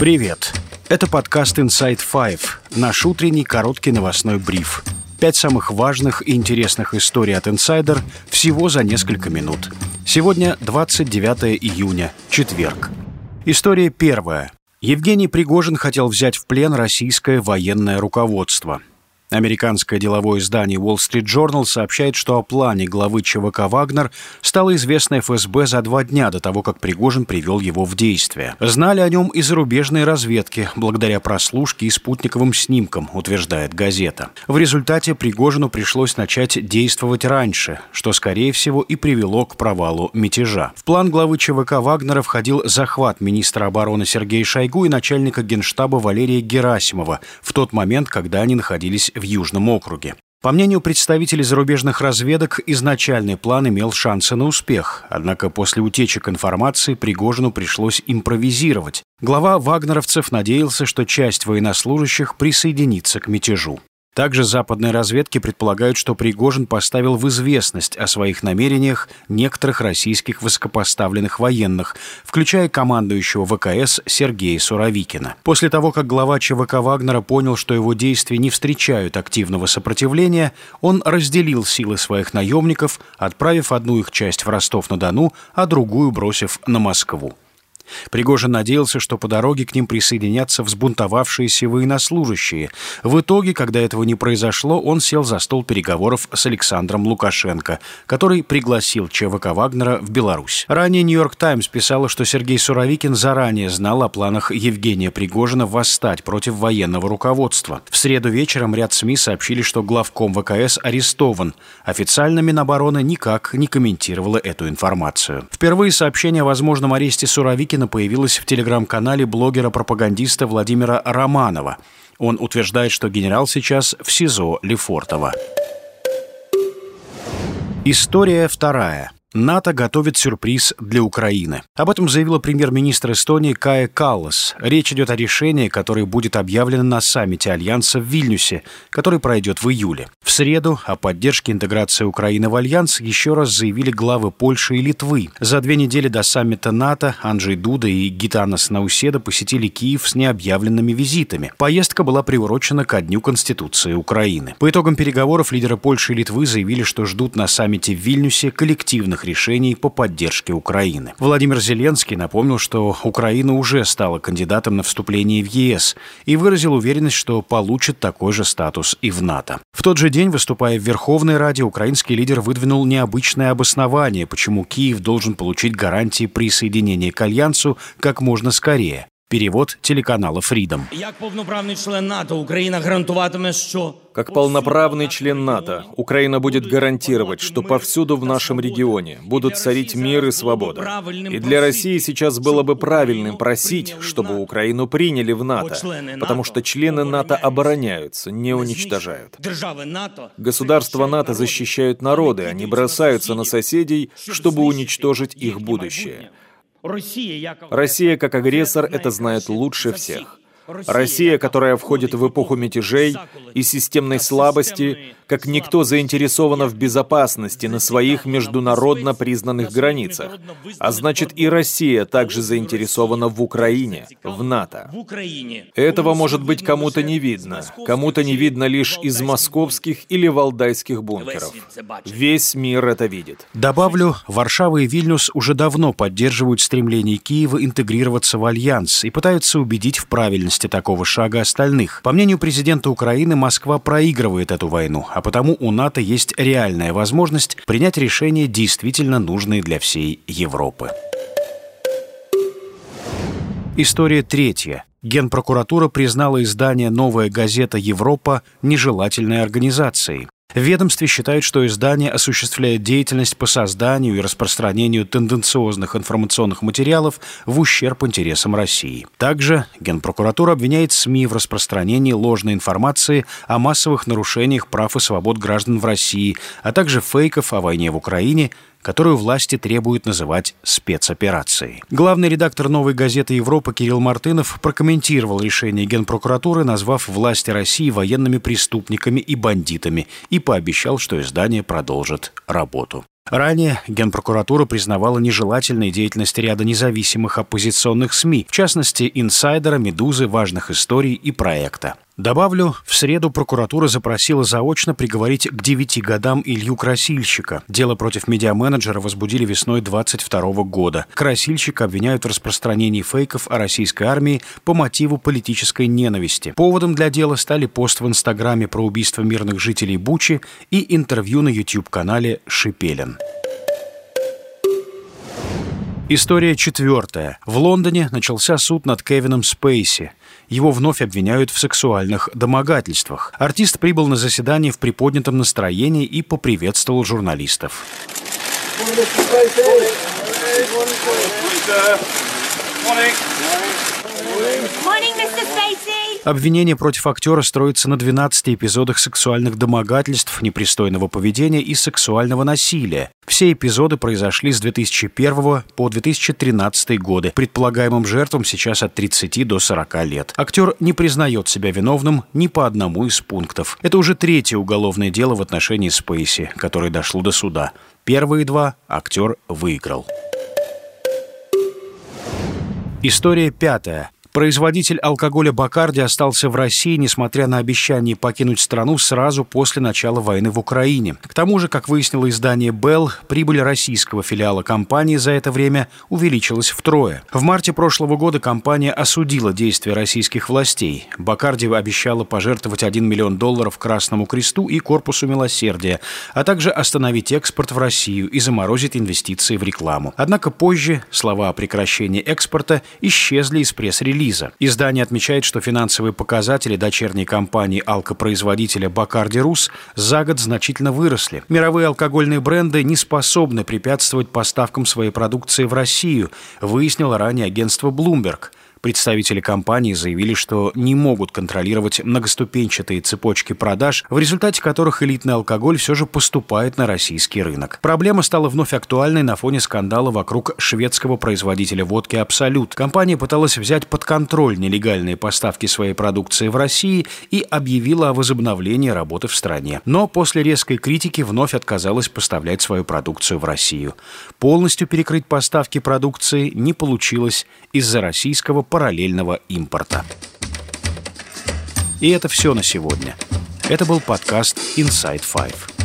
Привет! Это подкаст Inside Five, наш утренний короткий новостной бриф. Пять самых важных и интересных историй от Insider всего за несколько минут. Сегодня 29 июня, четверг. История первая. Евгений Пригожин хотел взять в плен российское военное руководство. Американское деловое издание Wall Street Journal сообщает, что о плане главы ЧВК «Вагнер» стало известно ФСБ за два дня до того, как Пригожин привел его в действие. Знали о нем и зарубежные разведки, благодаря прослушке и спутниковым снимкам, утверждает газета. В результате Пригожину пришлось начать действовать раньше, что, скорее всего, и привело к провалу мятежа. В план главы ЧВК «Вагнера» входил захват министра обороны Сергея Шойгу и начальника генштаба Валерия Герасимова в тот момент, когда они находились в Южном округе. По мнению представителей зарубежных разведок, изначальный план имел шансы на успех, однако после утечек информации Пригожину пришлось импровизировать. Глава вагнеровцев надеялся, что часть военнослужащих присоединится к мятежу. Также западные разведки предполагают, что Пригожин поставил в известность о своих намерениях некоторых российских высокопоставленных военных, включая командующего ВКС Сергея Суровикина. После того, как глава ЧВК Вагнера понял, что его действия не встречают активного сопротивления, он разделил силы своих наемников, отправив одну их часть в Ростов-на-Дону, а другую бросив на Москву. Пригожин надеялся, что по дороге к ним присоединятся взбунтовавшиеся военнослужащие. В итоге, когда этого не произошло, он сел за стол переговоров с Александром Лукашенко, который пригласил ЧВК Вагнера в Беларусь. Ранее «Нью-Йорк Таймс» писала, что Сергей Суровикин заранее знал о планах Евгения Пригожина восстать против военного руководства. В среду вечером ряд СМИ сообщили, что главком ВКС арестован. Официально Минобороны никак не комментировала эту информацию. Впервые сообщение о возможном аресте Суровикина Пушкина появилась в телеграм-канале блогера-пропагандиста Владимира Романова. Он утверждает, что генерал сейчас в СИЗО Лефортово. История вторая. НАТО готовит сюрприз для Украины. Об этом заявила премьер-министр Эстонии Кая Каллас. Речь идет о решении, которое будет объявлено на саммите Альянса в Вильнюсе, который пройдет в июле. В среду о поддержке интеграции Украины в Альянс еще раз заявили главы Польши и Литвы. За две недели до саммита НАТО Анджей Дуда и Гитанас Науседа посетили Киев с необъявленными визитами. Поездка была приурочена ко Дню Конституции Украины. По итогам переговоров лидеры Польши и Литвы заявили, что ждут на саммите в Вильнюсе коллективных важных решений по поддержке Украины. Владимир Зеленский напомнил, что Украина уже стала кандидатом на вступление в ЕС и выразил уверенность, что получит такой же статус и в НАТО. В тот же день, выступая в Верховной Раде, украинский лидер выдвинул необычное обоснование, почему Киев должен получить гарантии присоединения к Альянсу как можно скорее. Перевод телеканала Freedom. Як повноправний член НАТО Україна гарантуватиме, що как полноправный член НАТО, Украина будет гарантировать, что повсюду в нашем регионе будут царить мир и свобода. И для России сейчас было бы правильным просить, чтобы Украину приняли в НАТО, потому что члены НАТО обороняются, не уничтожают. Государства НАТО защищают народы, они бросаются на соседей, чтобы уничтожить их будущее. Россия как агрессор это знает лучше всех. Россия, которая входит в эпоху мятежей и системной слабости, как никто заинтересована в безопасности на своих международно признанных границах. А значит и Россия также заинтересована в Украине, в НАТО. Этого может быть кому-то не видно. Кому-то не видно лишь из московских или валдайских бункеров. Весь мир это видит. Добавлю, Варшава и Вильнюс уже давно поддерживают стремление Киева интегрироваться в Альянс и пытаются убедить в правильности такого шага остальных. По мнению президента Украины, Москва проигрывает эту войну, а потому у НАТО есть реальная возможность принять решения, действительно нужные для всей Европы. История третья. Генпрокуратура признала издание «Новая газета Европа» нежелательной организацией. В ведомстве считают, что издание осуществляет деятельность по созданию и распространению тенденциозных информационных материалов в ущерб интересам России. Также Генпрокуратура обвиняет СМИ в распространении ложной информации о массовых нарушениях прав и свобод граждан в России, а также фейков о войне в Украине, которую власти требуют называть спецоперацией. Главный редактор «Новой газеты Европа» Кирилл Мартынов прокомментировал решение Генпрокуратуры, назвав власти России военными преступниками и бандитами, и пообещал, что издание продолжит работу. Ранее Генпрокуратура признавала нежелательной деятельность ряда независимых оппозиционных СМИ, в частности, «Инсайдера», «Медузы», «Важных историй» и «Проекта». Добавлю, в среду прокуратура запросила заочно приговорить к 9 годам Илью Красильщика. Дело против медиаменеджера возбудили весной 22 года. Красильщика обвиняют в распространении фейков о российской армии по мотиву политической ненависти. Поводом для дела стали пост в Инстаграме про убийство мирных жителей Бучи и интервью на YouTube-канале «Шипелин». История четвертая. В Лондоне начался суд над Кевином Спейси. Его вновь обвиняют в сексуальных домогательствах. Артист прибыл на заседание в приподнятом настроении и поприветствовал журналистов. Morning. Обвинение против актера строится на 12 эпизодах сексуальных домогательств, непристойного поведения и сексуального насилия. Все эпизоды произошли с 2001 по 2013 годы. Предполагаемым жертвам сейчас от 30 до 40 лет. Актер не признает себя виновным ни по одному из пунктов. Это уже третье уголовное дело в отношении Спейси, которое дошло до суда. Первые два актер выиграл. История пятая. Производитель алкоголя Бакарди остался в России, несмотря на обещание покинуть страну сразу после начала войны в Украине. К тому же, как выяснило издание «Белл», прибыль российского филиала компании за это время увеличилась втрое. В марте прошлого года компания осудила действия российских властей. Бакарди обещала пожертвовать 1 миллион долларов Красному Кресту и Корпусу Милосердия, а также остановить экспорт в Россию и заморозить инвестиции в рекламу. Однако позже слова о прекращении экспорта исчезли из пресс-релиза релиза. Издание отмечает, что финансовые показатели дочерней компании алкопроизводителя Бакарди Рус за год значительно выросли. Мировые алкогольные бренды не способны препятствовать поставкам своей продукции в Россию, выяснило ранее агентство Bloomberg. Представители компании заявили, что не могут контролировать многоступенчатые цепочки продаж, в результате которых элитный алкоголь все же поступает на российский рынок. Проблема стала вновь актуальной на фоне скандала вокруг шведского производителя водки «Абсолют». Компания пыталась взять под контроль нелегальные поставки своей продукции в России и объявила о возобновлении работы в стране. Но после резкой критики вновь отказалась поставлять свою продукцию в Россию. Полностью перекрыть поставки продукции не получилось из-за российского параллельного импорта. И это все на сегодня. Это был подкаст Inside Five.